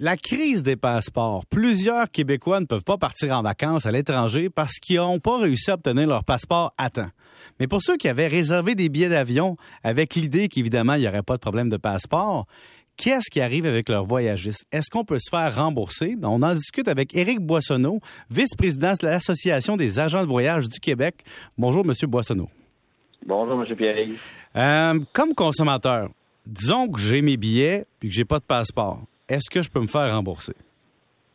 la crise des passeports. Plusieurs Québécois ne peuvent pas partir en vacances à l'étranger parce qu'ils n'ont pas réussi à obtenir leur passeport à temps. Mais pour ceux qui avaient réservé des billets d'avion avec l'idée qu'évidemment, il n'y aurait pas de problème de passeport, qu'est-ce qui arrive avec leurs voyagistes? Est-ce qu'on peut se faire rembourser? On en discute avec Éric Boissonneau, vice-président de l'Association des agents de voyage du Québec. Bonjour, Monsieur Boissonneau. Bonjour, M. Pierre. Euh, comme consommateur, disons que j'ai mes billets et que j'ai pas de passeport. Est-ce que je peux me faire rembourser?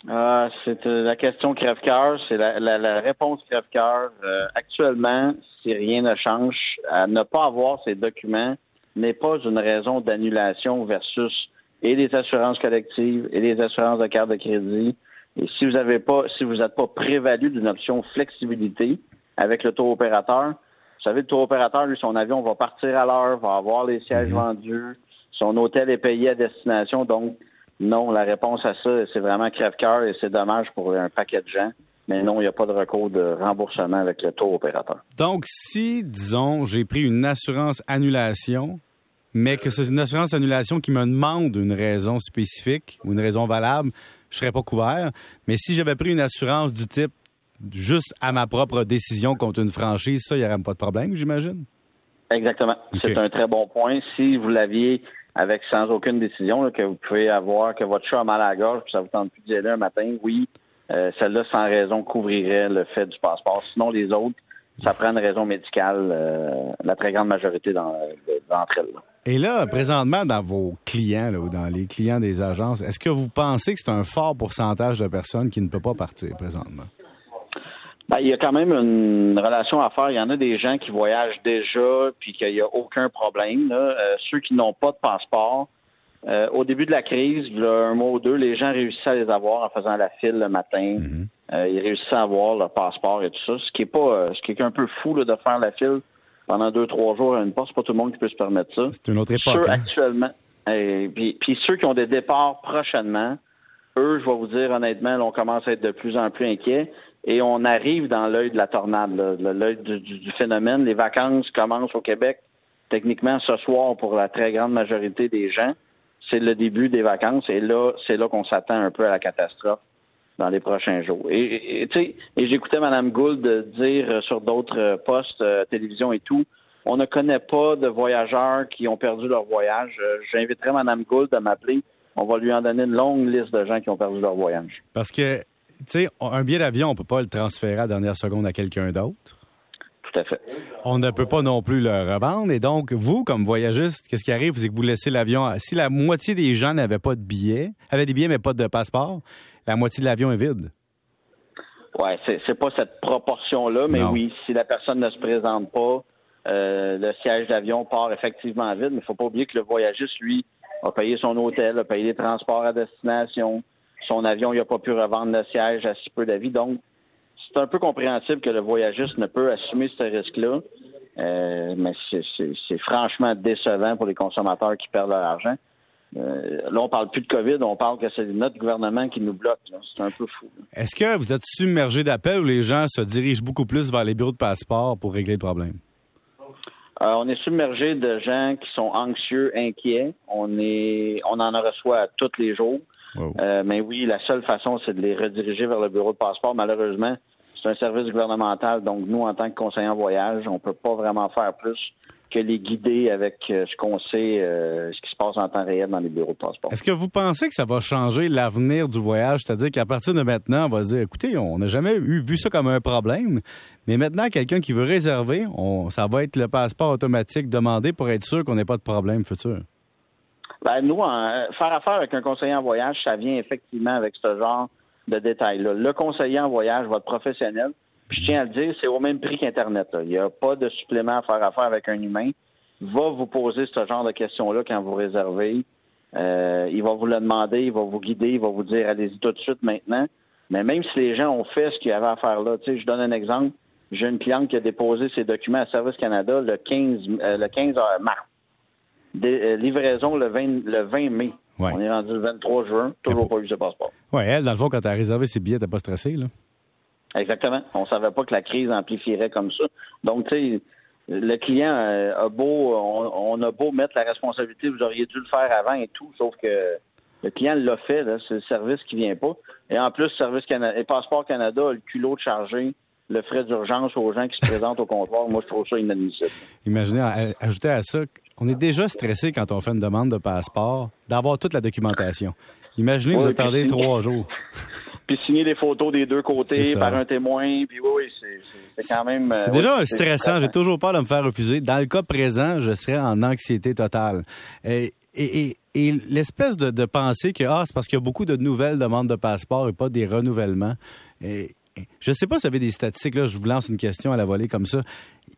Ah, c'est euh, la question crève-cœur. C'est la, réponse crève-cœur. Euh, actuellement, si rien ne change, à ne pas avoir ces documents n'est pas une raison d'annulation versus et les assurances collectives et les assurances de carte de crédit. Et si vous n'avez pas, si vous n'êtes pas prévalu d'une option flexibilité avec le tour opérateur, vous savez, le tour opérateur, lui, son avion va partir à l'heure, va avoir les sièges mhm. vendus, son hôtel est payé à destination. Donc, non, la réponse à ça, c'est vraiment crève-cœur et c'est dommage pour un paquet de gens. Mais non, il n'y a pas de recours de remboursement avec le tour opérateur. Donc, si, disons, j'ai pris une assurance annulation, mais que c'est une assurance annulation qui me demande une raison spécifique ou une raison valable, je ne serais pas couvert. Mais si j'avais pris une assurance du type juste à ma propre décision contre une franchise, ça, il n'y aurait pas de problème, j'imagine? Exactement. C'est un très bon point. Si vous l'aviez avec sans aucune décision, que vous pouvez avoir, que votre chat a mal à la gorge, puis ça vous tente plus d'y aller un matin, oui, euh, celle-là, sans raison, couvrirait le fait du passeport. Sinon, les autres, ça prend une raison médicale, euh, la très grande majorité d'entre elles. Et là, présentement, dans vos clients, ou dans les clients des agences, est-ce que vous pensez que c'est un fort pourcentage de personnes qui ne peuvent pas partir présentement? Ben, il y a quand même une relation à faire. Il y en a des gens qui voyagent déjà puis qu'il n'y a aucun problème. Euh, ceux qui n'ont pas de passeport, euh, au début de la crise, il y a un mois ou deux, les gens réussissaient à les avoir en faisant la file le matin. Mhm. Euh, ils réussissaient à avoir leur passeport et tout ça. Ce qui est pas, ce qui est un peu fou de faire la file pendant deux trois jours à une poste. C'est pas tout le monde qui peut se permettre ça. C'est une autre époque. Ceux hein. actuellement, et, puis, puis, ceux qui ont des départs prochainement, eux, je vais vous dire honnêtement, on commence à être de plus en plus inquiets et on arrive dans l'œil de la tornade, l'œil du, phénomène. Les vacances commencent au Québec techniquement ce soir pour la très grande majorité des gens. C'est le début des vacances et là, c'est là qu'on s'attend un peu à la catastrophe dans les prochains jours. Et, et, et j'écoutais Mme Gould dire sur d'autres postes, euh, télévision et tout, on ne connaît pas de voyageurs qui ont perdu leur voyage. Euh, j'inviterai Mme Gould à m'appeler. On va lui en donner une longue liste de gens qui ont perdu leur voyage. Parce que tu sais, un billet d'avion, on peut pas le transférer à la dernière seconde à quelqu'un d'autre. Tout à fait. On ne peut pas non plus le revendre. Et donc, vous, comme voyagiste, qu'est-ce qui arrive? C'est que vous laissez l'avion. Si la moitié des gens n'avaient pas de billets, avaient des billets mais pas de passeport, la moitié de l'avion est vide. Oui, c'est pas cette proportion-là, mais oui, si la personne ne se présente pas, euh, le siège d'avion part effectivement vide, mais il faut pas oublier que le voyagiste, lui, a payé son hôtel, a payé les transports à destination, son avion, il n'a pas pu revendre le siège à si peu d'avis. Donc, c'est un peu compréhensible que le voyagiste ne peut assumer ce risque-là. Euh, mais c'est franchement décevant pour les consommateurs qui perdent leur argent. Euh, là, on parle plus de COVID, on parle que c'est notre gouvernement qui nous bloque. C'est un peu fou. Est-ce que vous êtes submergé d'appels où les gens se dirigent beaucoup plus vers les bureaux de passeport pour régler le problème? Euh, on est submergé de gens qui sont anxieux, inquiets. On est, on en reçoit tous les jours. Euh, mais oui, la seule façon, c'est de les rediriger vers le bureau de passeport. Malheureusement, c'est un service gouvernemental, donc nous, en tant que conseillers en voyage, on peut pas vraiment faire plus que les guider avec euh, ce qu'on sait, euh, ce qui se passe en temps réel dans les bureaux de passeport. Est-ce que vous pensez que ça va changer l'avenir du voyage? C'est-à-dire qu'à partir de maintenant, on va se dire, écoutez, on n'a jamais eu, vu ça comme un problème, mais maintenant, quelqu'un qui veut réserver, ça va être le passeport automatique demandé pour être sûr qu'on n'ait pas de problème futur. Ben, nous, faire affaire avec un conseiller en voyage, ça vient effectivement avec ce genre de détails-là. Le conseiller en voyage, votre professionnel, puis je tiens à le dire, c'est au même prix qu'Internet. Il n'y a pas de supplément à faire affaire avec un humain. Il va vous poser ce genre de questions-là quand vous réservez. Euh, il va vous le demander, il va vous guider, il va vous dire allez-y tout de suite maintenant. Mais même si les gens ont fait ce qu'il y avait à faire là, tu sais, je donne un exemple. J'ai une cliente qui a déposé ses documents à Service Canada le 15, euh, le 15 mars. Euh, livraison le 20, le 20 mai. On est rendu le 23 juin, toujours pas eu ce passeport. Oui, elle, dans le fond, quand tu as réservé ses billets, t'as pas stressé, là? Exactement. On savait pas que la crise amplifierait comme ça. Donc, tu sais, le client euh, a beau, on, a beau mettre la responsabilité, vous auriez dû le faire avant et tout, sauf que Le client l'a fait, c'est le service qui vient pas. Et en plus, Service Canada et Passeport Canada a le culot de charger le frais d'urgence aux gens qui se présentent au comptoir. Moi, je trouve ça inadmissible. Imaginez, ajouter à ça, on est déjà stressé quand on fait une demande de passeport d'avoir toute la documentation. Imaginez, vous attendez trois jours. puis signer des photos des deux côtés par un témoin. Puis oui, c'est quand même. C'est déjà stressant. J'ai toujours peur de me faire refuser. Dans le cas présent, je serais en anxiété totale. Et, et, et, l'espèce de, de, pensée que ah, c'est parce qu'il y a beaucoup de nouvelles demandes de passeport et pas des renouvellements. Et, je ne sais pas si vous avez des statistiques, là, je vous lance une question à la volée comme ça.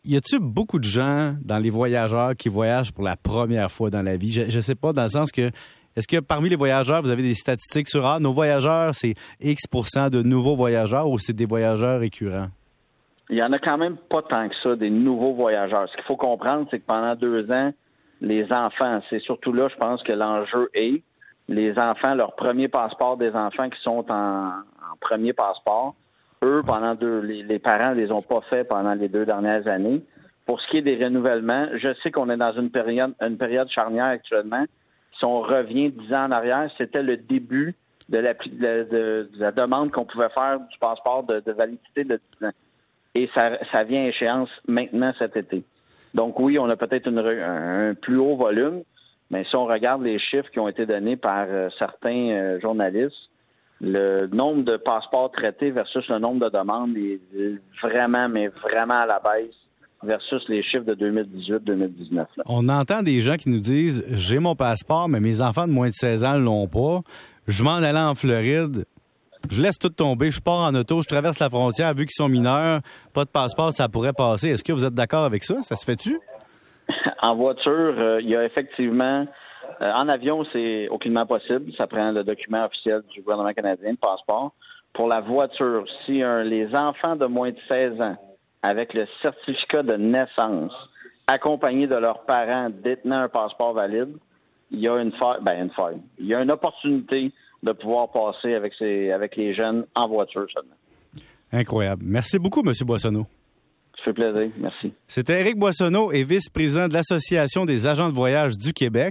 Y a-t-il beaucoup de gens dans les voyageurs qui voyagent pour la première fois dans la vie? Je ne sais pas, dans le sens que est-ce que parmi les voyageurs, vous avez des statistiques sur ah, nos voyageurs, c'est X de nouveaux voyageurs ou c'est des voyageurs récurrents? Il y en a quand même pas tant que ça, des nouveaux voyageurs. Ce qu'il faut comprendre, c'est que pendant deux ans, les enfants, c'est surtout là, je pense que l'enjeu est les enfants, leur premier passeport des enfants qui sont en, premier passeport. Eux, pendant deux, les, parents ne les ont pas fait pendant les deux dernières années. Pour ce qui est des renouvellements, je sais qu'on est dans une période, une période charnière actuellement si on revient dix ans en arrière, c'était le début de la, de, la demande qu'on pouvait faire du passeport de, validité de 10 ans. Et ça, ça vient à échéance maintenant cet été. Donc oui, on a peut-être un, plus haut volume, mais si on regarde les chiffres qui ont été donnés par euh, certains euh, journalistes, le nombre de passeports traités versus le nombre de demandes est vraiment, mais vraiment à la baisse versus les chiffres de 2018-2019. On entend des gens qui nous disent j'ai mon passeport, mais mes enfants de moins de 16 ans ne l'ont pas. Je m'en allais en Floride. Je laisse tout tomber, je pars en auto, je traverse la frontière, vu qu'ils sont mineurs, pas de passeport, ça pourrait passer. Est-ce que vous êtes d'accord avec ça? Ça se fait-tu? en voiture, euh, il y a effectivement euh, en avion, c'est aucunement possible. Ça prend le document officiel du gouvernement canadien, le passeport. Pour la voiture, si les enfants de moins de 16 ans avec le certificat de naissance, accompagné de leurs parents détenant un passeport valide, il y a une faille, ben une faille. Il y a une opportunité de pouvoir passer avec les jeunes en voiture seulement. Incroyable. Merci beaucoup, M. Boissonneau. Ça fait plaisir. Merci. C'était Éric Boissonneau et vice-président de l'Association des agents de voyage du Québec.